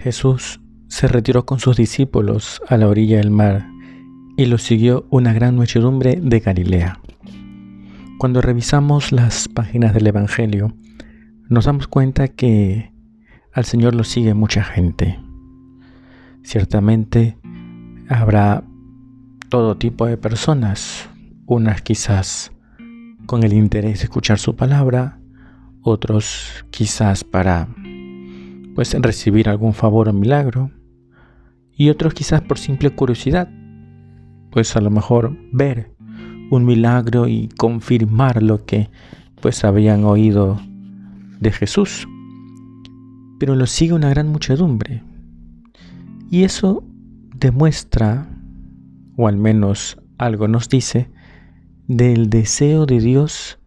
Jesús se retiró con sus discípulos a la orilla del mar y lo siguió una gran muchedumbre de Galilea. Cuando revisamos las páginas del Evangelio, nos damos cuenta que al Señor lo sigue mucha gente. Ciertamente habrá todo tipo de personas, unas quizás con el interés de escuchar su palabra, otros quizás para pues recibir algún favor o milagro, y otros quizás por simple curiosidad, pues a lo mejor ver un milagro y confirmar lo que pues habían oído de Jesús. Pero lo sigue una gran muchedumbre. Y eso demuestra, o al menos algo nos dice, del deseo de Dios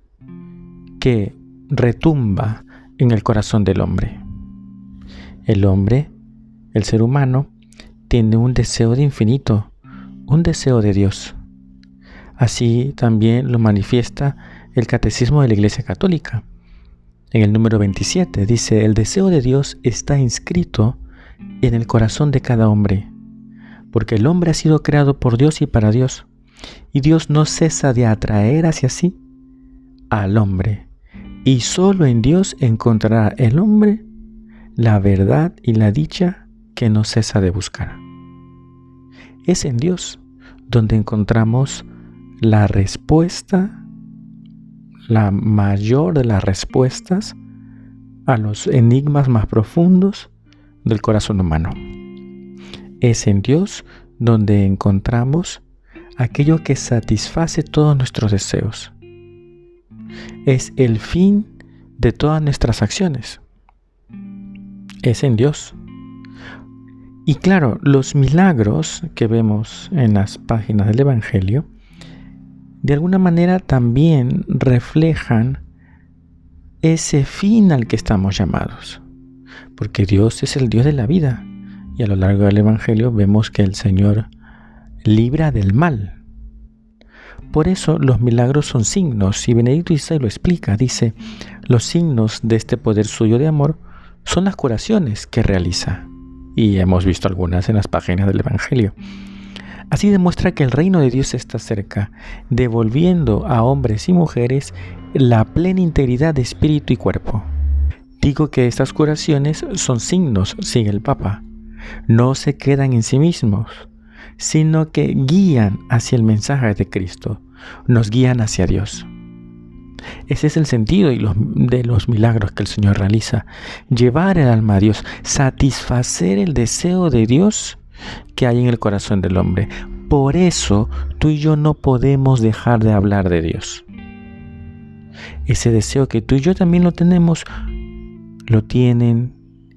que retumba en el corazón del hombre. El hombre, el ser humano, tiene un deseo de infinito, un deseo de Dios. Así también lo manifiesta el Catecismo de la Iglesia Católica. En el número 27 dice, el deseo de Dios está inscrito en el corazón de cada hombre, porque el hombre ha sido creado por Dios y para Dios, y Dios no cesa de atraer hacia sí al hombre, y solo en Dios encontrará el hombre la verdad y la dicha que no cesa de buscar. Es en Dios donde encontramos la respuesta, la mayor de las respuestas a los enigmas más profundos del corazón humano. Es en Dios donde encontramos aquello que satisface todos nuestros deseos. Es el fin de todas nuestras acciones es en Dios. Y claro, los milagros que vemos en las páginas del Evangelio, de alguna manera también reflejan ese fin al que estamos llamados. Porque Dios es el Dios de la vida. Y a lo largo del Evangelio vemos que el Señor libra del mal. Por eso los milagros son signos, y Benedicto XVI lo explica, dice, los signos de este poder suyo de amor son las curaciones que realiza. Y hemos visto algunas en las páginas del Evangelio. Así demuestra que el reino de Dios está cerca, devolviendo a hombres y mujeres la plena integridad de espíritu y cuerpo. Digo que estas curaciones son signos, sigue el Papa. No se quedan en sí mismos, sino que guían hacia el mensaje de Cristo, nos guían hacia Dios. Ese es el sentido de los milagros que el Señor realiza. Llevar el alma a Dios, satisfacer el deseo de Dios que hay en el corazón del hombre. Por eso tú y yo no podemos dejar de hablar de Dios. Ese deseo que tú y yo también lo tenemos, lo tienen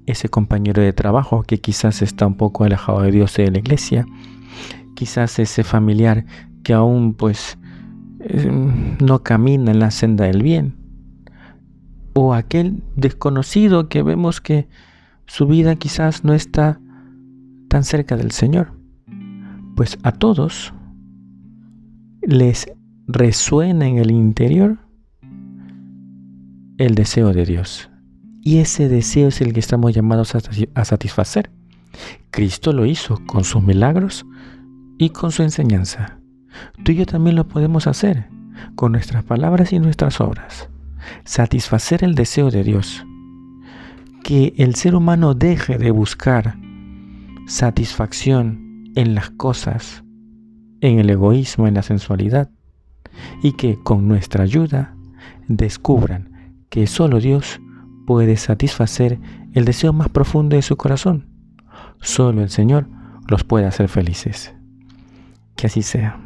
ese compañero de trabajo que quizás está un poco alejado de Dios y de la iglesia, quizás ese familiar que aún pues no camina en la senda del bien. O aquel desconocido que vemos que su vida quizás no está tan cerca del Señor. Pues a todos les resuena en el interior el deseo de Dios. Y ese deseo es el que estamos llamados a satisfacer. Cristo lo hizo con sus milagros y con su enseñanza. Tú y yo también lo podemos hacer con nuestras palabras y nuestras obras. Satisfacer el deseo de Dios. Que el ser humano deje de buscar satisfacción en las cosas, en el egoísmo, en la sensualidad, y que con nuestra ayuda descubran que solo Dios puede satisfacer el deseo más profundo de su corazón. Solo el Señor los puede hacer felices. Que así sea.